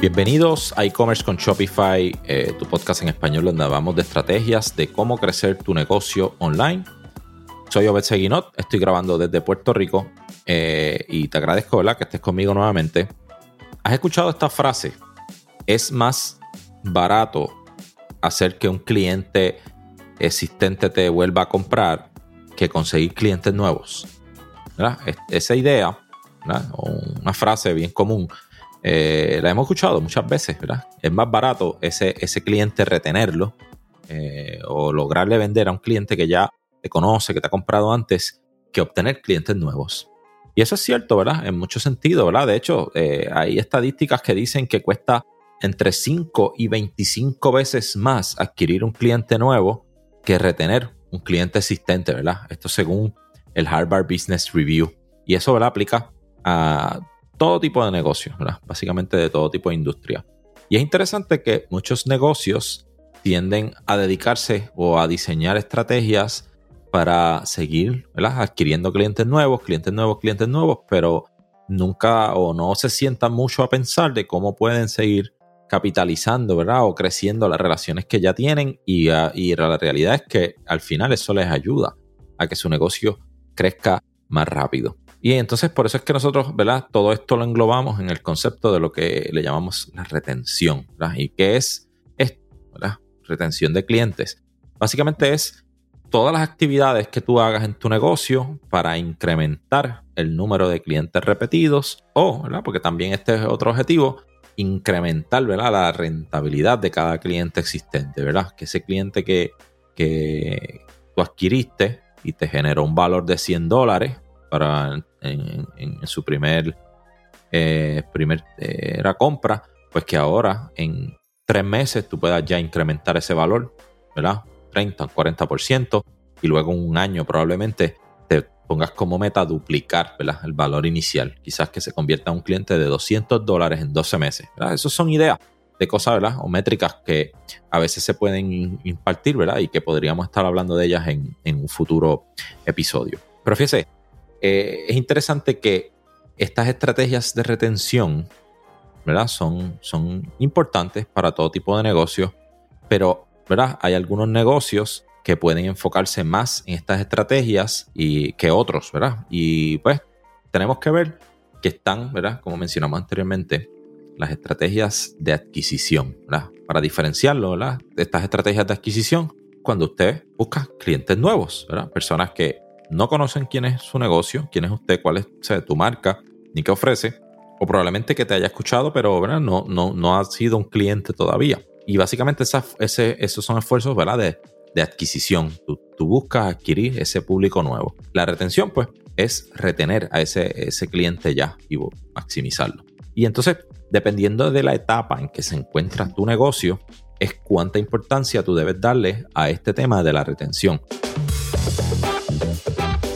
Bienvenidos a e-commerce con Shopify, eh, tu podcast en español donde hablamos de estrategias de cómo crecer tu negocio online. Soy Obed Seguinot, estoy grabando desde Puerto Rico eh, y te agradezco ¿verdad? que estés conmigo nuevamente. ¿Has escuchado esta frase? Es más barato hacer que un cliente existente te vuelva a comprar que conseguir clientes nuevos. Esa idea, una frase bien común, eh, la hemos escuchado muchas veces, ¿verdad? Es más barato ese, ese cliente retenerlo eh, o lograrle vender a un cliente que ya te conoce, que te ha comprado antes, que obtener clientes nuevos. Y eso es cierto, ¿verdad? En muchos sentidos, ¿verdad? De hecho, eh, hay estadísticas que dicen que cuesta entre 5 y 25 veces más adquirir un cliente nuevo que retener un cliente existente, ¿verdad? Esto según el Harvard Business Review. Y eso, ¿verdad? Aplica a todo tipo de negocios, básicamente de todo tipo de industria. Y es interesante que muchos negocios tienden a dedicarse o a diseñar estrategias para seguir adquiriendo clientes nuevos, clientes nuevos, clientes nuevos, pero nunca o no se sientan mucho a pensar de cómo pueden seguir capitalizando, ¿verdad? O creciendo las relaciones que ya tienen y, y la realidad es que al final eso les ayuda a que su negocio crezca más rápido. Y entonces por eso es que nosotros, ¿verdad? Todo esto lo englobamos en el concepto de lo que le llamamos la retención, ¿verdad? ¿Y qué es esto, ¿verdad? Retención de clientes. Básicamente es todas las actividades que tú hagas en tu negocio para incrementar el número de clientes repetidos o, ¿verdad? Porque también este es otro objetivo, incrementar, ¿verdad? La rentabilidad de cada cliente existente, ¿verdad? Que ese cliente que, que tú adquiriste y te generó un valor de 100 dólares, para en, su primer, eh, eh, compra, pues que ahora en tres meses tú puedas ya incrementar ese valor, ¿verdad? 30, 40%, y luego en un año probablemente te pongas como meta duplicar ¿verdad? el valor inicial. Quizás que se convierta en un cliente de 200 dólares en 12 meses. Esas son ideas de cosas, ¿verdad? O métricas que a veces se pueden impartir, ¿verdad? Y que podríamos estar hablando de ellas en, en un futuro episodio. Pero fíjese, eh, es interesante que estas estrategias de retención, ¿verdad? Son, son importantes para todo tipo de negocios, pero, ¿verdad? Hay algunos negocios que pueden enfocarse más en estas estrategias y que otros, ¿verdad? Y pues tenemos que ver que están, ¿verdad? Como mencionamos anteriormente, las estrategias de adquisición, ¿verdad? Para diferenciarlo, ¿verdad? Estas estrategias de adquisición, cuando usted busca clientes nuevos. Personas que no conocen quién es su negocio, quién es usted, cuál es tu marca, ni qué ofrece, o probablemente que te haya escuchado, pero No, no, no ha sido un cliente todavía. Y básicamente ese, esos son esfuerzos ¿verdad? De, de adquisición. Tú, tú, buscas adquirir ese público nuevo. La retención, pues, es retener a ese, ese cliente ya y maximizarlo. Y entonces, dependiendo de la etapa en que se encuentra tu negocio, es cuánta importancia tú debes darle a este tema de la retención.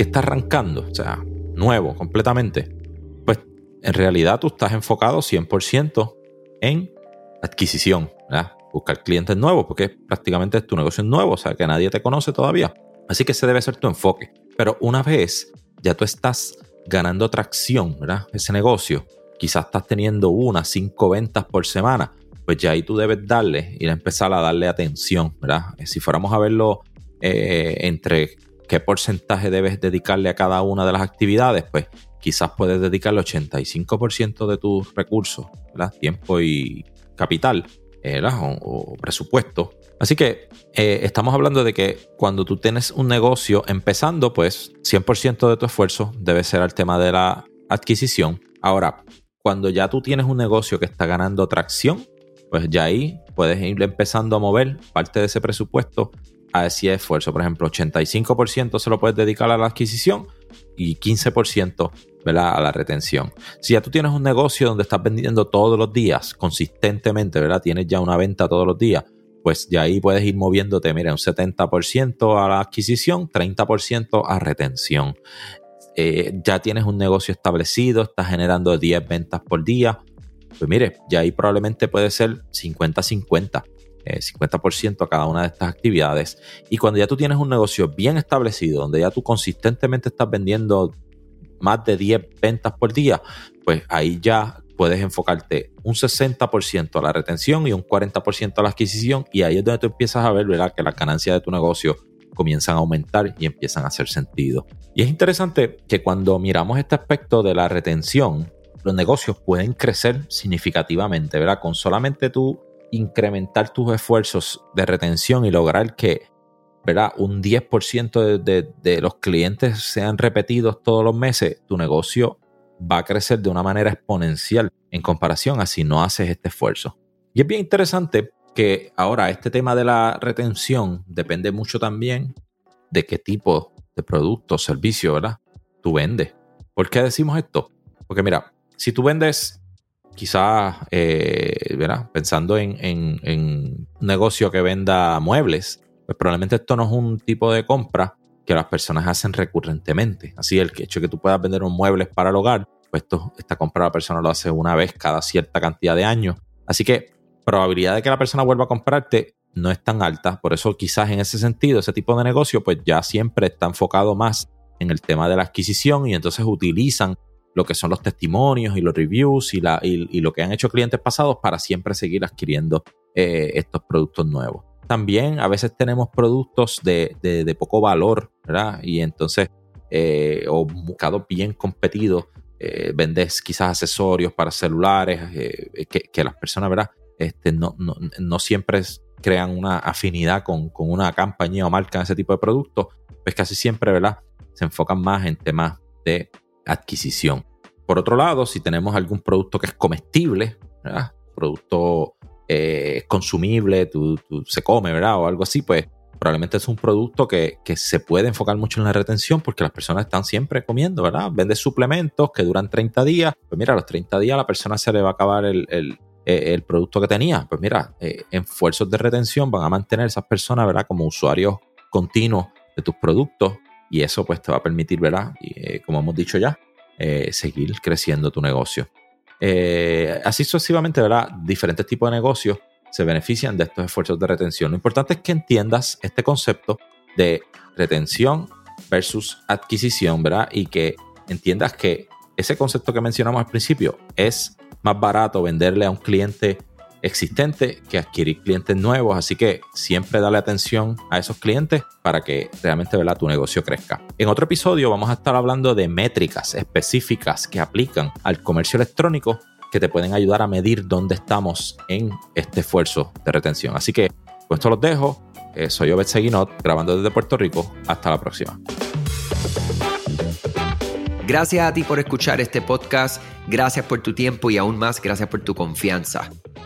que está arrancando, o sea, nuevo completamente, pues en realidad tú estás enfocado 100% en adquisición, ¿verdad? buscar clientes nuevos, porque prácticamente tu negocio es nuevo, o sea, que nadie te conoce todavía. Así que ese debe ser tu enfoque. Pero una vez ya tú estás ganando tracción, ¿verdad? Ese negocio, quizás estás teniendo una, cinco ventas por semana, pues ya ahí tú debes darle, a empezar a darle atención, ¿verdad? Si fuéramos a verlo eh, entre qué porcentaje debes dedicarle a cada una de las actividades, pues quizás puedes dedicarle 85% de tus recursos, tiempo y capital o, presupuesto. Así que eh, estamos hablando de que cuando tú tienes un negocio empezando, pues 100% de tu esfuerzo debe ser al tema de la adquisición. Ahora, cuando ya tú tienes un negocio que está ganando tracción, pues ya ahí puedes ir empezando a mover parte de ese presupuesto a ese esfuerzo. Por ejemplo, 85% se lo puedes dedicar a la adquisición y 15% ¿verdad? a la retención. Si ya tú tienes un negocio donde estás vendiendo todos los días, consistentemente, ¿verdad? Tienes ya una venta todos los días, pues ya ahí puedes ir moviéndote, mira, un 70% a la adquisición, 30% a retención. Eh, ya tienes un negocio establecido, estás generando 10 ventas por día, pues mire, ya ahí probablemente puede ser 50-50. 50% eh, a cada una de estas actividades. Y cuando ya tú tienes un negocio bien establecido, donde ya tú consistentemente estás vendiendo más de 10 ventas por día, pues ahí ya puedes enfocarte un 60% a la retención y un 40% a la adquisición y ahí es donde tú empiezas a ver ¿verdad? que las ganancias de tu negocio comienzan a aumentar y empiezan a hacer sentido. Y es interesante que cuando miramos este aspecto de la retención, los negocios pueden crecer significativamente, ¿verdad? Con solamente tú incrementar tus esfuerzos de retención y lograr que ¿verdad? un 10% de, de, los clientes sean repetidos todos los meses, tu negocio va a crecer de una manera exponencial en comparación a si no haces este esfuerzo. Y es bien interesante que ahora este tema de la retención depende mucho también de qué tipo de producto o servicio ¿verdad? tú vendes. ¿Por qué decimos esto? Porque mira, si tú vendes quizás, eh, pensando en, un negocio que venda muebles, pues probablemente esto no es un tipo de compra que las personas hacen recurrentemente. Así el hecho de que tú puedas vender un muebles para el hogar, pues esta compra la persona lo hace una vez cada cierta cantidad de años. Así que probabilidad de que la persona vuelva a comprarte no es tan alta. Por eso quizás en ese sentido, ese tipo de negocio, pues ya siempre está enfocado más en el tema de la adquisición y entonces utilizan lo que son los testimonios y los reviews y, la, y, lo que han hecho clientes pasados para siempre seguir adquiriendo eh, estos productos nuevos. También a veces tenemos productos de, de, poco valor, ¿verdad? Y entonces, eh, o buscado bien competidos, eh, vendes quizás accesorios para celulares, que, las personas, ¿verdad? Este, no, no, no siempre crean una afinidad con, con, una compañía o marca ese tipo de productos, pues casi siempre, ¿verdad? Se enfocan más en temas de adquisición. Por otro lado, si tenemos algún producto que es comestible, producto eh, consumible, se come, ¿verdad? O algo así, pues probablemente es un producto que, se puede enfocar mucho en la retención porque las personas están siempre comiendo, ¿verdad? Vende suplementos que duran 30 días, pues mira, a los 30 días la persona se le va a acabar el, eh, producto que tenía. Pues mira, eh, esfuerzos de retención van a mantener a esas personas, ¿verdad? Como usuarios continuos de tus productos y eso pues te va a permitir, ¿verdad? Eh, como hemos dicho ya, eh, seguir creciendo tu negocio. Eh, así sucesivamente, ¿verdad? Diferentes tipos de negocios se benefician de estos esfuerzos de retención. Lo importante es que entiendas este concepto de retención versus adquisición, ¿verdad? Y que entiendas que ese concepto que mencionamos al principio es más barato venderle a un cliente existente que adquirir clientes nuevos. Así que siempre dale atención a esos clientes para que realmente tu negocio crezca. En otro episodio vamos a estar hablando de métricas específicas que aplican al comercio electrónico que te pueden ayudar a medir dónde estamos en este esfuerzo de retención. Así que, pues esto los dejo. Eh, soy Obed Seguinot, grabando desde Puerto Rico. Hasta la próxima. Gracias a ti por escuchar este podcast, gracias por tu tiempo y aún más gracias por tu confianza.